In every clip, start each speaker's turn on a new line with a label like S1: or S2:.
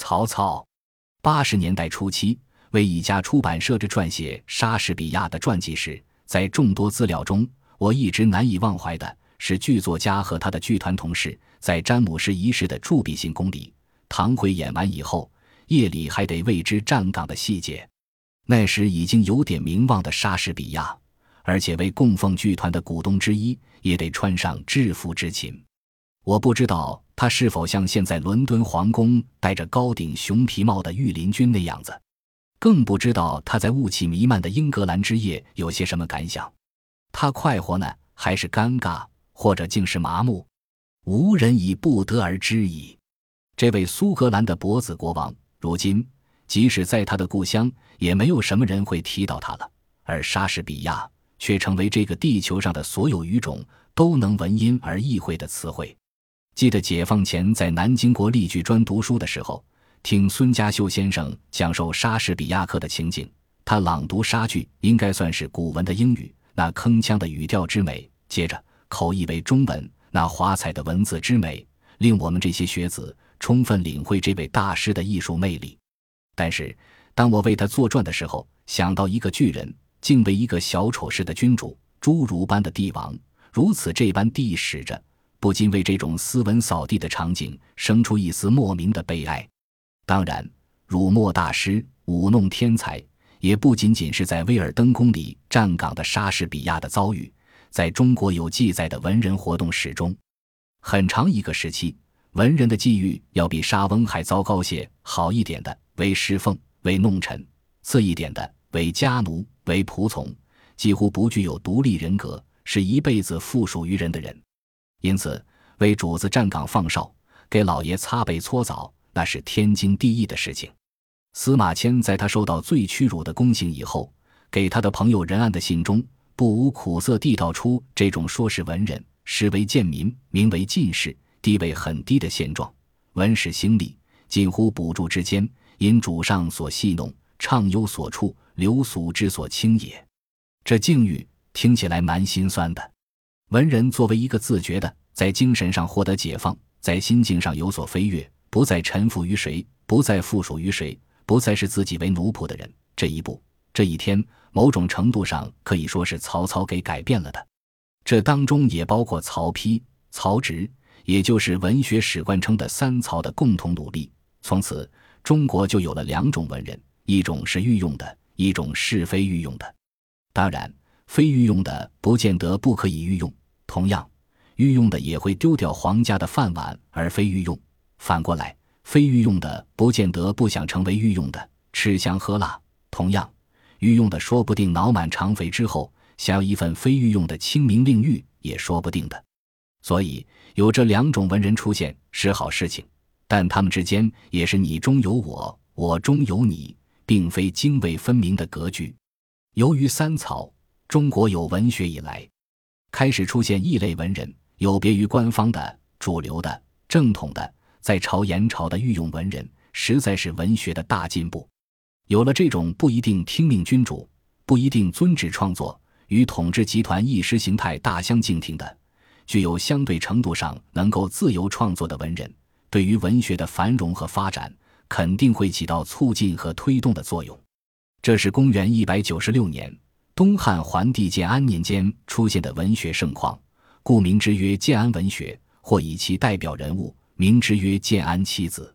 S1: 曹操，八十年代初期为一家出版社之撰写莎士比亚的传记时，在众多资料中，我一直难以忘怀的是剧作家和他的剧团同事在詹姆士一世的铸笔性功力。堂会演完以后，夜里还得为之站岗的细节。那时已经有点名望的莎士比亚，而且为供奉剧团的股东之一，也得穿上制服执勤。我不知道他是否像现在伦敦皇宫戴着高顶熊皮帽的御林军那样子，更不知道他在雾气弥漫的英格兰之夜有些什么感想。他快活呢，还是尴尬，或者竟是麻木？无人已不得而知矣。这位苏格兰的伯子国王，如今即使在他的故乡，也没有什么人会提到他了。而莎士比亚却成为这个地球上的所有语种都能闻音而意会的词汇。记得解放前在南京国立剧专读书的时候，听孙家秀先生讲授莎士比亚课的情景。他朗读莎剧，应该算是古文的英语，那铿锵的语调之美；接着口译为中文，那华彩的文字之美，令我们这些学子充分领会这位大师的艺术魅力。但是，当我为他作传的时候，想到一个巨人竟为一个小丑式的君主、侏儒般的帝王，如此这般地使着。不禁为这种斯文扫地的场景生出一丝莫名的悲哀。当然，辱没大师、舞弄天才，也不仅仅是在威尔登宫里站岗的莎士比亚的遭遇。在中国有记载的文人活动史中，很长一个时期，文人的际遇要比莎翁还糟糕些。好一点的为侍奉、为弄臣；次一点的为家奴、为仆从，几乎不具有独立人格，是一辈子附属于人的人。因此，为主子站岗放哨，给老爷擦背搓澡，那是天经地义的事情。司马迁在他受到最屈辱的宫刑以后，给他的朋友任安的信中，不无苦涩地道出这种说是文人，实为贱民，名为进士，地位很低的现状。文史兴利，近乎补助之间，因主上所戏弄，畅优所处，流俗之所轻也。这境遇听起来蛮心酸的。文人作为一个自觉的，在精神上获得解放，在心境上有所飞跃，不再臣服于谁，不再附属于谁，不再视自己为奴仆的人，这一步，这一天，某种程度上可以说是曹操给改变了的。这当中也包括曹丕、曹植，也就是文学史官称的三曹的共同努力。从此，中国就有了两种文人：一种是御用的，一种是非御用的。当然，非御用的不见得不可以御用。同样，御用的也会丢掉皇家的饭碗，而非御用。反过来，非御用的不见得不想成为御用的，吃香喝辣。同样，御用的说不定脑满肠肥之后，想要一份非御用的清明令誉，也说不定的。所以，有这两种文人出现是好事情，但他们之间也是你中有我，我中有你，并非泾渭分明的格局。由于三曹，中国有文学以来。开始出现异类文人，有别于官方的、主流的、正统的，在朝言朝的御用文人，实在是文学的大进步。有了这种不一定听命君主、不一定遵旨创作，与统治集团意识形态大相径庭的，具有相对程度上能够自由创作的文人，对于文学的繁荣和发展，肯定会起到促进和推动的作用。这是公元一百九十六年。东汉桓帝建安年间出现的文学盛况，故名之曰建安文学，或以其代表人物名之曰建安七子。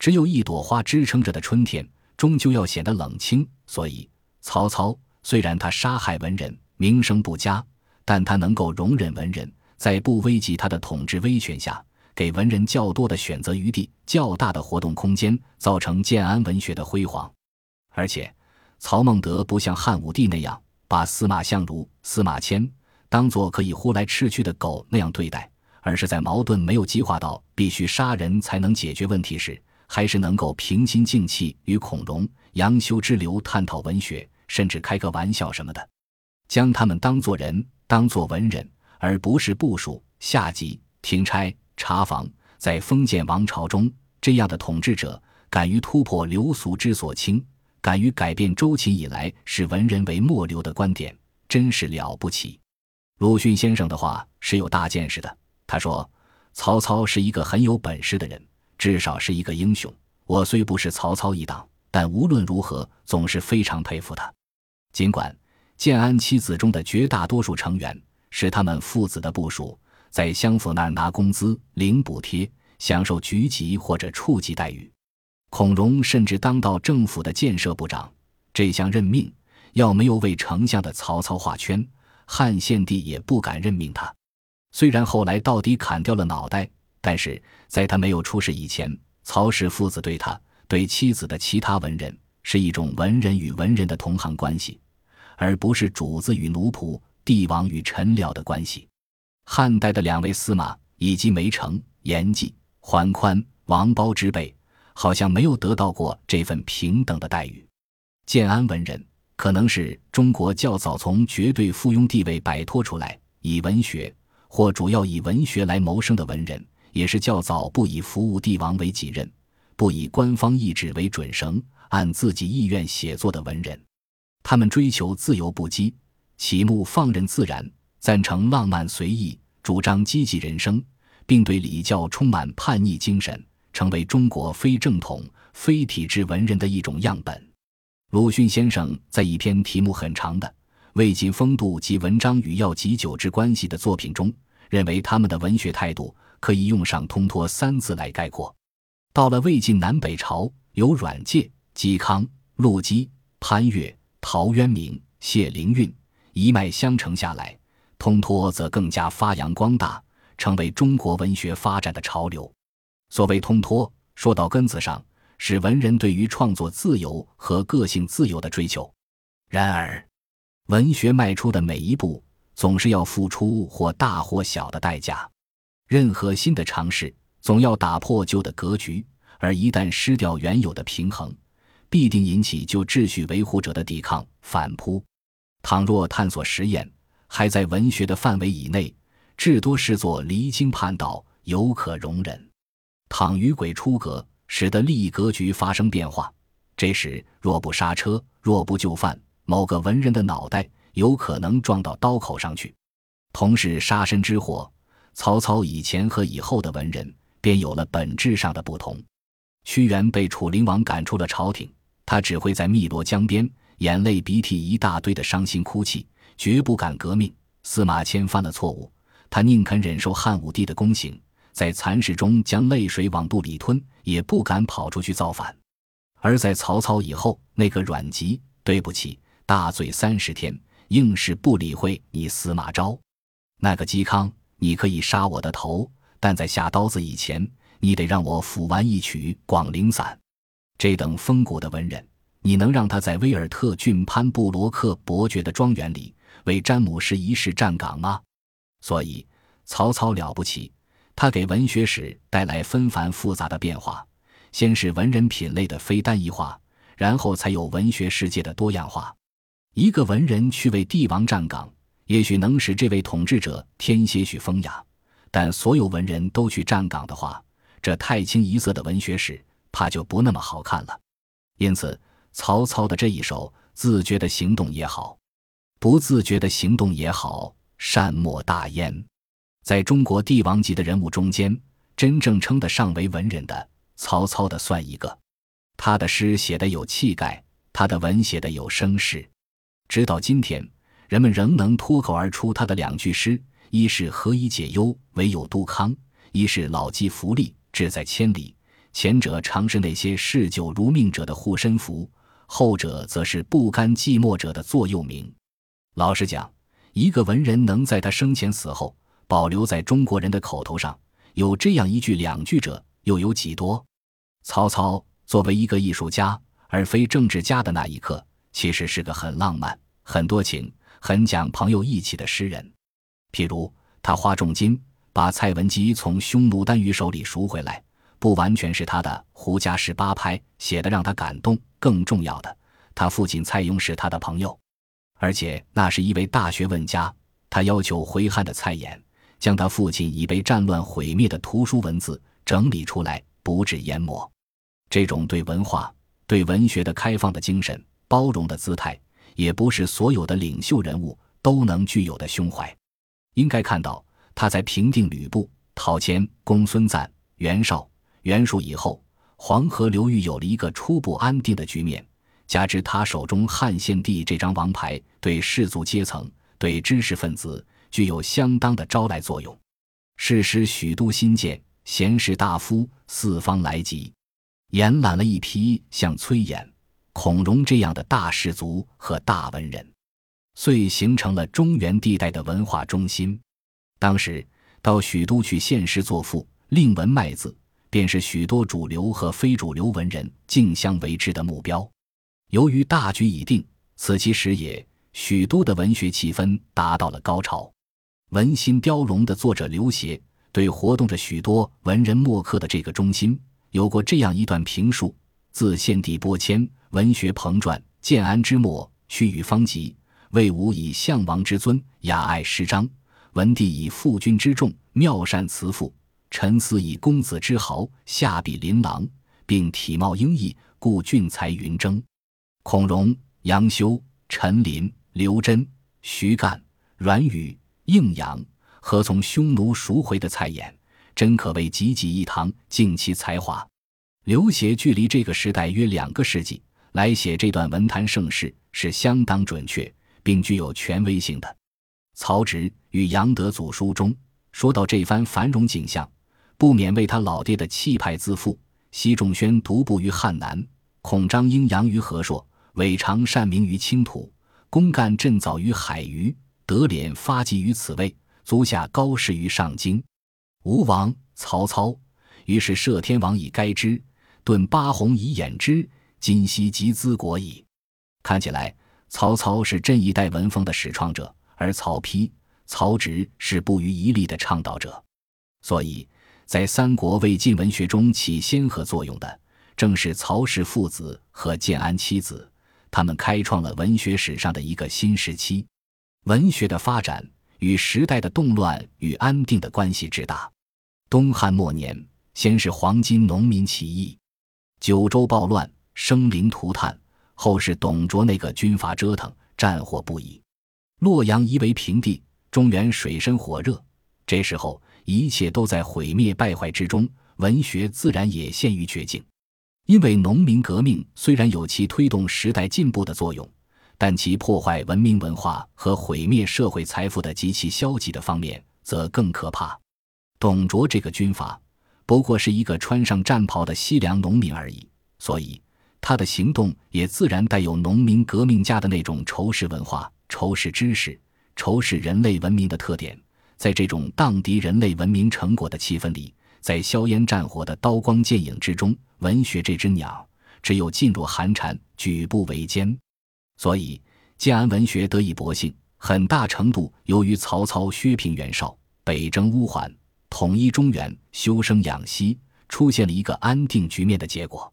S1: 只有一朵花支撑着的春天，终究要显得冷清。所以，曹操虽然他杀害文人，名声不佳，但他能够容忍文人，在不危及他的统治威权下，给文人较多的选择余地、较大的活动空间，造成建安文学的辉煌。而且，曹孟德不像汉武帝那样。把司马相如、司马迁当作可以呼来吃去的狗那样对待，而是在矛盾没有激化到必须杀人才能解决问题时，还是能够平心静气与孔融、杨修之流探讨文学，甚至开个玩笑什么的，将他们当作人，当作文人，而不是部署、下级、停差、查房。在封建王朝中，这样的统治者敢于突破流俗之所轻。敢于改变周秦以来视文人为末流的观点，真是了不起。鲁迅先生的话是有大见识的。他说：“曹操是一个很有本事的人，至少是一个英雄。我虽不是曹操一党，但无论如何总是非常佩服他。尽管建安七子中的绝大多数成员是他们父子的部属，在相府那儿拿工资、领补贴、享受局级或者处级待遇，孔融甚至当到政府的建设部长。这项任命要没有为丞相的曹操画圈，汉献帝也不敢任命他。虽然后来到底砍掉了脑袋，但是在他没有出事以前，曹氏父子对他、对妻子的其他文人是一种文人与文人的同行关系，而不是主子与奴仆、帝王与臣僚的关系。汉代的两位司马以及梅城、严济、桓宽、王褒之辈，好像没有得到过这份平等的待遇。建安文人可能是中国较早从绝对附庸地位摆脱出来，以文学或主要以文学来谋生的文人，也是较早不以服务帝王为己任，不以官方意志为准绳，按自己意愿写作的文人。他们追求自由不羁，启目放任自然，赞成浪漫随意，主张积极人生，并对礼教充满叛逆精神，成为中国非正统、非体制文人的一种样本。鲁迅先生在一篇题目很长的《魏晋风度及文章与药及酒之关系》的作品中，认为他们的文学态度可以用上“通脱”三字来概括。到了魏晋南北朝，有阮介、嵇康、陆机、潘岳、陶渊明、谢灵运一脉相承下来，通脱则更加发扬光大，成为中国文学发展的潮流。所谓通脱，说到根子上。是文人对于创作自由和个性自由的追求。然而，文学迈出的每一步总是要付出或大或小的代价。任何新的尝试总要打破旧的格局，而一旦失掉原有的平衡，必定引起旧秩序维护者的抵抗反扑。倘若探索实验还在文学的范围以内，至多视作离经叛道，有可容忍。倘与鬼出格。使得利益格局发生变化，这时若不刹车，若不就范，某个文人的脑袋有可能撞到刀口上去。同是杀身之祸，曹操以前和以后的文人便有了本质上的不同。屈原被楚灵王赶出了朝廷，他只会在汨罗江边眼泪鼻涕一大堆的伤心哭泣，绝不敢革命。司马迁犯了错误，他宁肯忍受汉武帝的宫刑。在蚕食中将泪水往肚里吞，也不敢跑出去造反。而在曹操以后，那个阮籍，对不起，大醉三十天，硬是不理会你司马昭；那个嵇康，你可以杀我的头，但在下刀子以前，你得让我抚完一曲《广陵散》。这等风骨的文人，你能让他在威尔特郡潘布罗克伯爵的庄园里为詹姆士一世站岗吗？所以，曹操了不起。他给文学史带来纷繁复杂的变化，先是文人品类的非单一化，然后才有文学世界的多样化。一个文人去为帝王站岗，也许能使这位统治者添些许风雅；但所有文人都去站岗的话，这太清一色的文学史怕就不那么好看了。因此，曹操的这一手，自觉的行动也好，不自觉的行动也好，善莫大焉。在中国帝王级的人物中间，真正称得上为文人的，曹操的算一个。他的诗写得有气概，他的文写得有声势。直到今天，人们仍能脱口而出他的两句诗：一是“何以解忧，唯有杜康”；一是“老骥伏枥，志在千里”。前者常是那些嗜酒如命者的护身符，后者则是不甘寂寞者的座右铭。老实讲，一个文人能在他生前死后，保留在中国人的口头上有这样一句两句者，又有几多？曹操作为一个艺术家而非政治家的那一刻，其实是个很浪漫、很多情、很讲朋友义气的诗人。譬如他花重金把蔡文姬从匈奴单于手里赎回来，不完全是他的《胡笳十八拍》写的让他感动，更重要的，他父亲蔡邕是他的朋友，而且那是一位大学问家。他要求回汉的蔡琰。将他父亲已被战乱毁灭的图书文字整理出来，不致淹没。这种对文化、对文学的开放的精神、包容的姿态，也不是所有的领袖人物都能具有的胸怀。应该看到，他在平定吕布、讨钱公孙瓒、袁绍、袁术以后，黄河流域有了一个初步安定的局面。加之他手中汉献帝这张王牌，对士族阶层、对知识分子具有相当的招来作用。是时许都新建，贤士大夫四方来集，延揽了一批像崔琰、孔融这样的大士族和大文人，遂形成了中原地带的文化中心。当时到许都去献诗作赋、令文卖字，便是许多主流和非主流文人竞相为之的目标。由于大局已定，此其时也，许都的文学气氛达到了高潮。《文心雕龙》的作者刘勰对活动着许多文人墨客的这个中心，有过这样一段评述：自献帝播迁，文学蓬传，建安之末，趋于方极。魏武以相王之尊，雅爱诗章；文帝以父君之重，妙善辞赋；陈思以公子之豪，下笔琳琅，并体貌英逸，故俊才云蒸。孔融、杨修、陈琳、刘桢、徐干、阮宇、应阳，和从匈奴赎回的蔡琰，真可谓济济一堂，尽其才华。刘勰距离这个时代约两个世纪，来写这段文坛盛世是相当准确，并具有权威性的。曹植与杨德祖书中说到这番繁荣景象，不免为他老爹的气派自负。奚仲宣独步于汉南，孔张英扬于河朔。韦常善名于青土，公干振早于海隅，德敛发迹于此位，足下高士于上京。吴王曹操于是摄天王以该之，顿八纮以掩之，今夕即资国矣。看起来，曹操是这一代文风的始创者，而曹丕、曹植是不遗余力的倡导者。所以在三国魏晋文学中起先河作用的，正是曹氏父子和建安七子。他们开创了文学史上的一个新时期，文学的发展与时代的动乱与安定的关系之大。东汉末年，先是黄巾农民起义，九州暴乱，生灵涂炭；后是董卓那个军阀折腾，战火不已，洛阳夷为平地，中原水深火热。这时候，一切都在毁灭败坏之中，文学自然也陷于绝境。因为农民革命虽然有其推动时代进步的作用，但其破坏文明文化和毁灭社会财富的极其消极的方面则更可怕。董卓这个军阀不过是一个穿上战袍的西凉农民而已，所以他的行动也自然带有农民革命家的那种仇视文化、仇视知识、仇视人类文明的特点。在这种荡涤人类文明成果的气氛里。在硝烟战火的刀光剑影之中，文学这只鸟只有噤若寒蝉，举步维艰。所以，建安文学得以勃兴，很大程度由于曹操削平袁绍，北征乌桓，统一中原，修生养息，出现了一个安定局面的结果。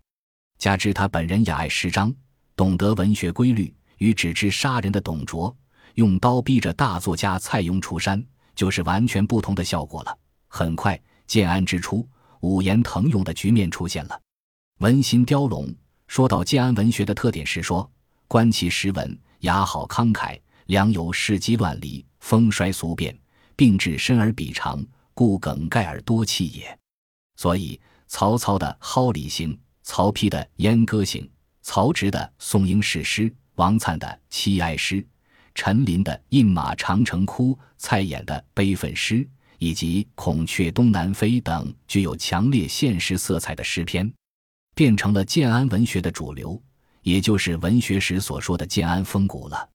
S1: 加之他本人雅爱诗章，懂得文学规律，与只知杀人的董卓用刀逼着大作家蔡邕出山，就是完全不同的效果了。很快。建安之初，五言腾涌的局面出现了。文心雕龙说到建安文学的特点是说：观其诗文，雅好慷慨，良有世机乱离，风衰俗变，并至深而笔长，故梗概而多气也。所以，曹操的《蒿里行》，曹丕的《燕歌行》，曹植的《宋英士诗》，王粲的《七哀诗》，陈琳的《饮马长城哭》，蔡琰的《悲愤诗》。以及《孔雀东南飞》等具有强烈现实色彩的诗篇，变成了建安文学的主流，也就是文学史所说的建安风骨了。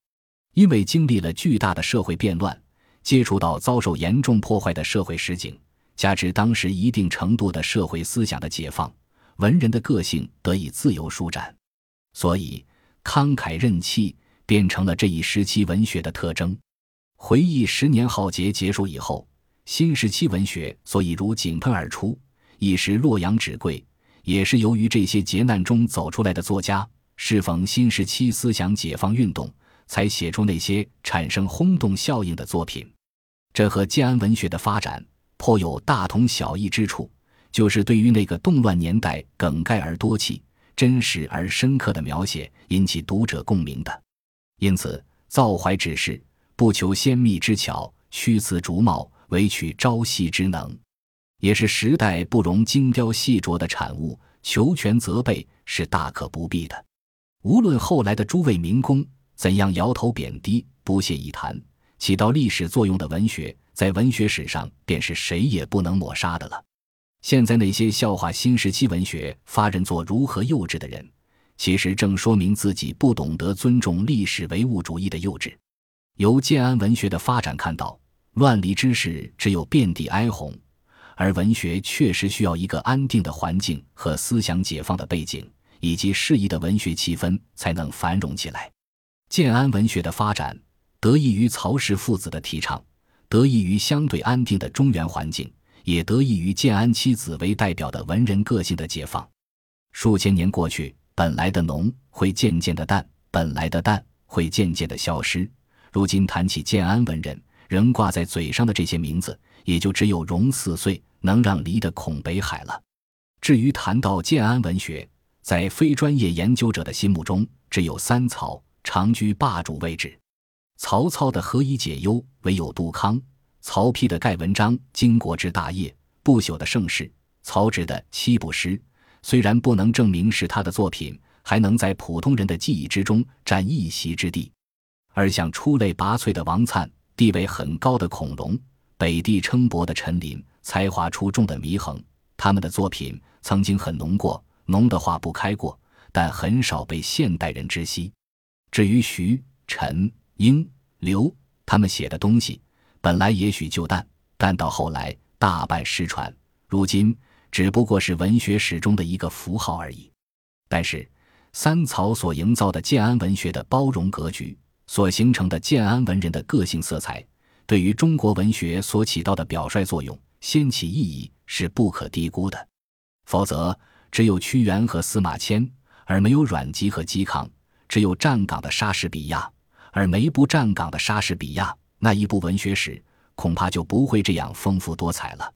S1: 因为经历了巨大的社会变乱，接触到遭受严重破坏的社会实景，加之当时一定程度的社会思想的解放，文人的个性得以自由舒展，所以慷慨任气变成了这一时期文学的特征。回忆十年浩劫结束以后。新时期文学所以如井喷而出，一时洛阳纸贵，也是由于这些劫难中走出来的作家适逢新时期思想解放运动，才写出那些产生轰动效应的作品。这和建安文学的发展颇有大同小异之处，就是对于那个动乱年代梗概而多气、真实而深刻的描写，引起读者共鸣的。因此，造怀之士不求鲜密之巧，虚词逐茂。唯取朝夕之能，也是时代不容精雕细琢的产物，求全责备是大可不必的。无论后来的诸位名工怎样摇头贬低、不屑一谈，起到历史作用的文学，在文学史上便是谁也不能抹杀的了。现在那些笑话新时期文学发人作如何幼稚的人，其实正说明自己不懂得尊重历史唯物主义的幼稚。由建安文学的发展看到，乱离之势只有遍地哀鸿，而文学确实需要一个安定的环境和思想解放的背景。以及适宜的文学气氛才能繁荣起来。建安文学的发展得益于曹氏父子的提倡，得益于相对安定的中原环境，也得益于建安七子为代表的文人个性的解放。数千年过去，本来的浓会渐渐的淡，本来的淡会渐渐的消失。如今谈起建安文人，仍挂在嘴上的这些名字，也就只有荣四岁能让离的孔北海了。至于谈到建安文学，在非专业研究者的心目中，只有三曹常居霸主位置。曹操的何以解忧，唯有杜康；曹丕的盖文章，经国之大业，不朽的盛世；曹植的七步诗，虽然不能证明是他的作品，还能在普通人的记忆之中占一席之地。而像出类拔萃的王粲，地位很高的孔融，北地称伯的陈琳，才华出众的祢衡，他们的作品曾经很浓过。浓的话不开过，但很少被现代人知悉。至于徐、陈、英、刘他们写的东西，本来也许就淡，但到后来大半失传，如今只不过是文学史中的一个符号而已。但是三曹所营造的建安文学的包容格局，所形成的建安文人的个性色彩，对于中国文学所起到的表率作用、掀起意义是不可低估的。否则。只有屈原和司马迁，而没有阮籍和嵇康；只有站岗的莎士比亚，而没不站岗的莎士比亚，那一部文学史恐怕就不会这样丰富多彩了。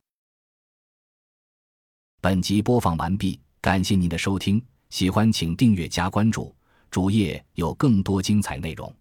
S1: 本集播放完毕，感谢您的收听，喜欢请订阅加关注，主页有更多精彩内容。